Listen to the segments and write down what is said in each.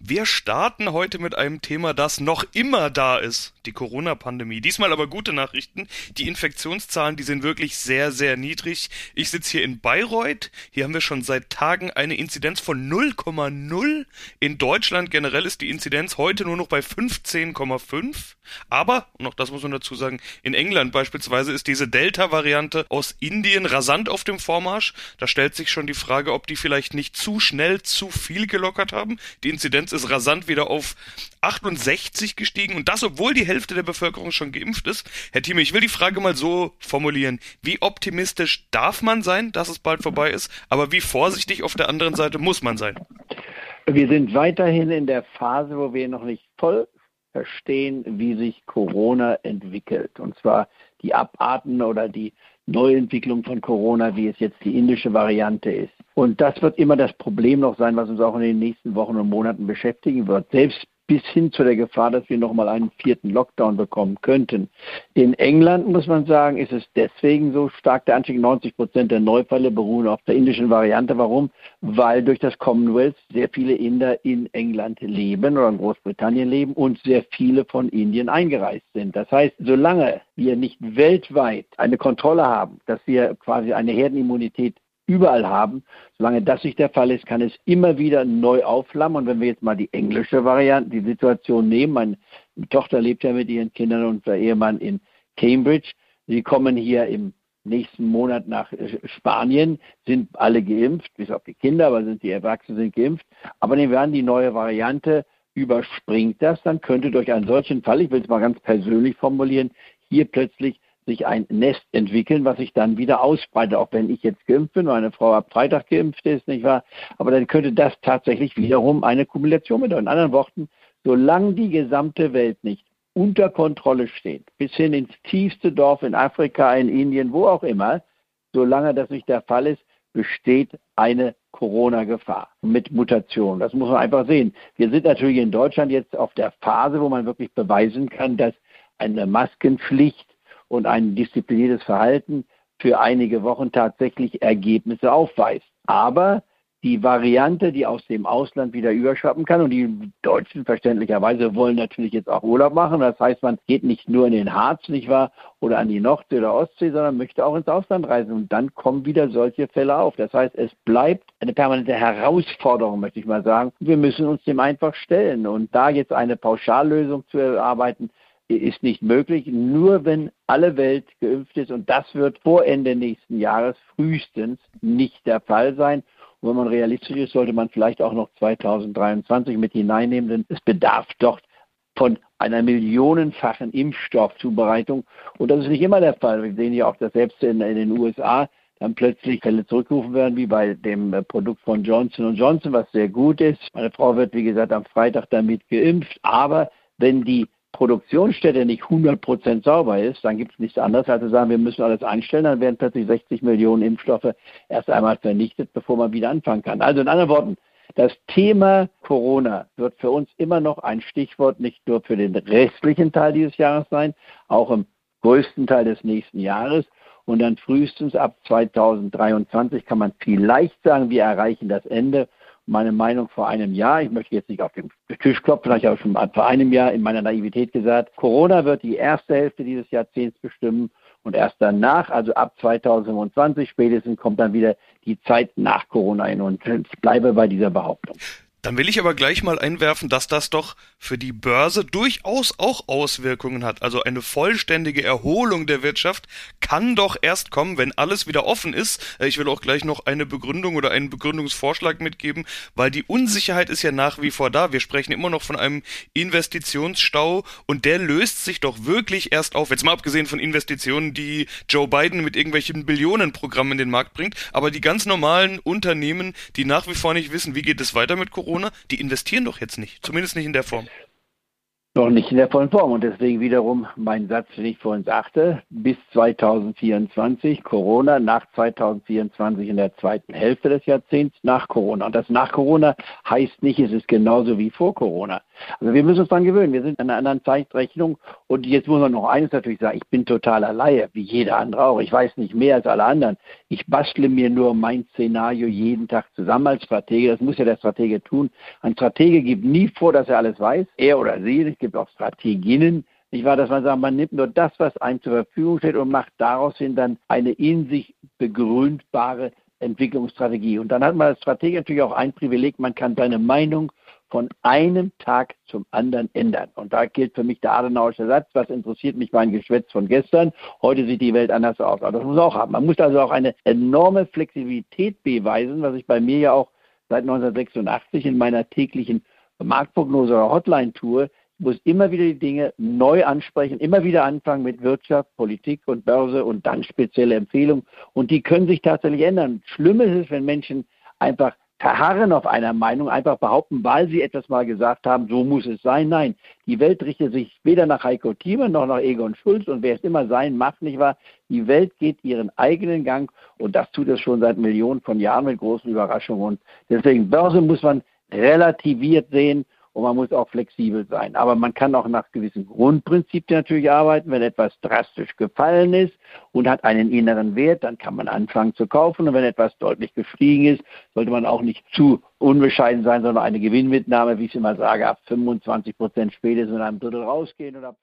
Wir starten heute mit einem Thema, das noch immer da ist, die Corona-Pandemie. Diesmal aber gute Nachrichten. Die Infektionszahlen, die sind wirklich sehr, sehr niedrig. Ich sitze hier in Bayreuth. Hier haben wir schon seit Tagen eine Inzidenz von 0,0. In Deutschland generell ist die Inzidenz heute nur noch bei 15,5. Aber, und auch das muss man dazu sagen, in England beispielsweise ist diese Delta-Variante aus Indien rasant auf dem Vormarsch. Da stellt sich schon die Frage, ob die vielleicht nicht zu schnell zu viel gelockert haben. Die Inzidenz ist rasant wieder auf 68 gestiegen und das, obwohl die Hälfte der Bevölkerung schon geimpft ist. Herr Thieme, ich will die Frage mal so formulieren. Wie optimistisch darf man sein, dass es bald vorbei ist, aber wie vorsichtig auf der anderen Seite muss man sein? Wir sind weiterhin in der Phase, wo wir noch nicht voll verstehen, wie sich Corona entwickelt. Und zwar die Abarten oder die Neuentwicklung von Corona, wie es jetzt die indische Variante ist. Und das wird immer das Problem noch sein, was uns auch in den nächsten Wochen und Monaten beschäftigen wird. Selbst bis hin zu der Gefahr, dass wir nochmal einen vierten Lockdown bekommen könnten. In England, muss man sagen, ist es deswegen so stark der Anstieg. 90 Prozent der Neufälle beruhen auf der indischen Variante. Warum? Weil durch das Commonwealth sehr viele Inder in England leben oder in Großbritannien leben und sehr viele von Indien eingereist sind. Das heißt, solange wir nicht weltweit eine Kontrolle haben, dass wir quasi eine Herdenimmunität überall haben. Solange das nicht der Fall ist, kann es immer wieder neu aufflammen. Und wenn wir jetzt mal die englische Variante, die Situation nehmen, meine Tochter lebt ja mit ihren Kindern und der Ehemann in Cambridge. Sie kommen hier im nächsten Monat nach äh, Spanien, sind alle geimpft, bis auf die Kinder, aber sind die Erwachsenen sind geimpft. Aber nehmen wir an, die neue Variante überspringt das, dann könnte durch einen solchen Fall, ich will es mal ganz persönlich formulieren, hier plötzlich sich ein Nest entwickeln, was sich dann wieder ausbreitet, auch wenn ich jetzt geimpft bin, meine Frau ab Freitag geimpft ist, nicht wahr? Aber dann könnte das tatsächlich wiederum eine Kumulation bedeuten. In anderen Worten, solange die gesamte Welt nicht unter Kontrolle steht, bis hin ins tiefste Dorf in Afrika, in Indien, wo auch immer, solange das nicht der Fall ist, besteht eine Corona-Gefahr mit Mutation. Das muss man einfach sehen. Wir sind natürlich in Deutschland jetzt auf der Phase, wo man wirklich beweisen kann, dass eine Maskenpflicht und ein diszipliniertes Verhalten für einige Wochen tatsächlich Ergebnisse aufweist. Aber die Variante, die aus dem Ausland wieder überschwappen kann. Und die Deutschen verständlicherweise wollen natürlich jetzt auch Urlaub machen. Das heißt, man geht nicht nur in den Harz, nicht wahr, oder an die Nordsee oder Ostsee, sondern möchte auch ins Ausland reisen. Und dann kommen wieder solche Fälle auf. Das heißt, es bleibt eine permanente Herausforderung, möchte ich mal sagen. Wir müssen uns dem einfach stellen. Und da jetzt eine Pauschallösung zu erarbeiten, ist nicht möglich, nur wenn alle Welt geimpft ist. Und das wird vor Ende nächsten Jahres frühestens nicht der Fall sein. Und wenn man realistisch ist, sollte man vielleicht auch noch 2023 mit hineinnehmen, denn es bedarf dort von einer millionenfachen Impfstoffzubereitung. Und das ist nicht immer der Fall. Wir sehen ja auch, dass selbst in, in den USA dann plötzlich Fälle zurückgerufen werden, wie bei dem äh, Produkt von Johnson Johnson, was sehr gut ist. Meine Frau wird, wie gesagt, am Freitag damit geimpft. Aber wenn die Produktionsstätte nicht 100% sauber ist, dann gibt es nichts anderes, als zu sagen, wir müssen alles einstellen, dann werden plötzlich 60 Millionen Impfstoffe erst einmal vernichtet, bevor man wieder anfangen kann. Also in anderen Worten, das Thema Corona wird für uns immer noch ein Stichwort nicht nur für den restlichen Teil dieses Jahres sein, auch im größten Teil des nächsten Jahres. Und dann frühestens ab 2023 kann man vielleicht sagen, wir erreichen das Ende meine Meinung vor einem Jahr. Ich möchte jetzt nicht auf den Tisch klopfen, ich habe schon vor einem Jahr in meiner Naivität gesagt, Corona wird die erste Hälfte dieses Jahrzehnts bestimmen und erst danach, also ab 2025 spätestens, kommt dann wieder die Zeit nach Corona hin. Und ich bleibe bei dieser Behauptung. Dann will ich aber gleich mal einwerfen, dass das doch für die Börse durchaus auch Auswirkungen hat. Also eine vollständige Erholung der Wirtschaft kann doch erst kommen, wenn alles wieder offen ist. Äh, ich will auch gleich noch eine Begründung oder einen Begründungsvorschlag mitgeben, weil die Unsicherheit ist ja nach wie vor da. Wir sprechen immer noch von einem Investitionsstau und der löst sich doch wirklich erst auf. Jetzt mal abgesehen von Investitionen, die Joe Biden mit irgendwelchen Billionenprogrammen in den Markt bringt, aber die ganz normalen Unternehmen, die nach wie vor nicht wissen, wie geht es weiter mit Corona, Corona, die investieren doch jetzt nicht, zumindest nicht in der Form. Noch nicht in der vollen Form. Und deswegen wiederum mein Satz, den ich vorhin sagte, bis 2024 Corona, nach 2024 in der zweiten Hälfte des Jahrzehnts nach Corona. Und das nach Corona heißt nicht, es ist genauso wie vor Corona. Also wir müssen uns daran gewöhnen. Wir sind in einer anderen Zeitrechnung. Und jetzt muss man noch eines natürlich sagen. Ich bin totaler Laie, wie jeder andere auch. Ich weiß nicht mehr als alle anderen. Ich bastle mir nur mein Szenario jeden Tag zusammen als Stratege. Das muss ja der Stratege tun. Ein Stratege gibt nie vor, dass er alles weiß. Er oder sie. Es gibt auch Strateginnen, nicht wahr, dass man sagt, man nimmt nur das, was einem zur Verfügung steht und macht daraus hin dann eine in sich begründbare Entwicklungsstrategie. Und dann hat man als Stratege natürlich auch ein Privileg, man kann seine Meinung von einem Tag zum anderen ändern. Und da gilt für mich der Adenauerische Satz, was interessiert mich mein Geschwätz von gestern, heute sieht die Welt anders aus. Aber das muss man auch haben. Man muss also auch eine enorme Flexibilität beweisen, was ich bei mir ja auch seit 1986 in meiner täglichen Marktprognose oder Hotline tue, muss immer wieder die Dinge neu ansprechen, immer wieder anfangen mit Wirtschaft, Politik und Börse und dann spezielle Empfehlungen. Und die können sich tatsächlich ändern. Schlimm ist es, wenn Menschen einfach verharren auf einer Meinung, einfach behaupten, weil sie etwas mal gesagt haben, so muss es sein. Nein, die Welt richtet sich weder nach Heiko Thieme noch nach Egon Schulz und wer es immer sein macht, nicht wahr? Die Welt geht ihren eigenen Gang und das tut es schon seit Millionen von Jahren mit großen Überraschungen. Und deswegen Börse muss man relativiert sehen und man muss auch flexibel sein. Aber man kann auch nach gewissen Grundprinzipien natürlich arbeiten. Wenn etwas drastisch gefallen ist und hat einen inneren Wert, dann kann man anfangen zu kaufen. Und wenn etwas deutlich gestiegen ist, sollte man auch nicht zu unbescheiden sein, sondern eine Gewinnmitnahme, wie ich immer sage, ab 25 Prozent spätestens in einem Drittel rausgehen. Oder ab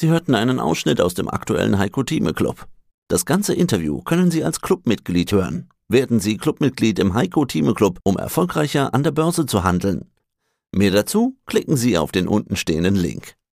Sie hörten einen Ausschnitt aus dem aktuellen Heiko Thieme Club. Das ganze Interview können Sie als Clubmitglied hören. Werden Sie Clubmitglied im Heiko Thieme Club, um erfolgreicher an der Börse zu handeln. Mehr dazu klicken Sie auf den untenstehenden Link.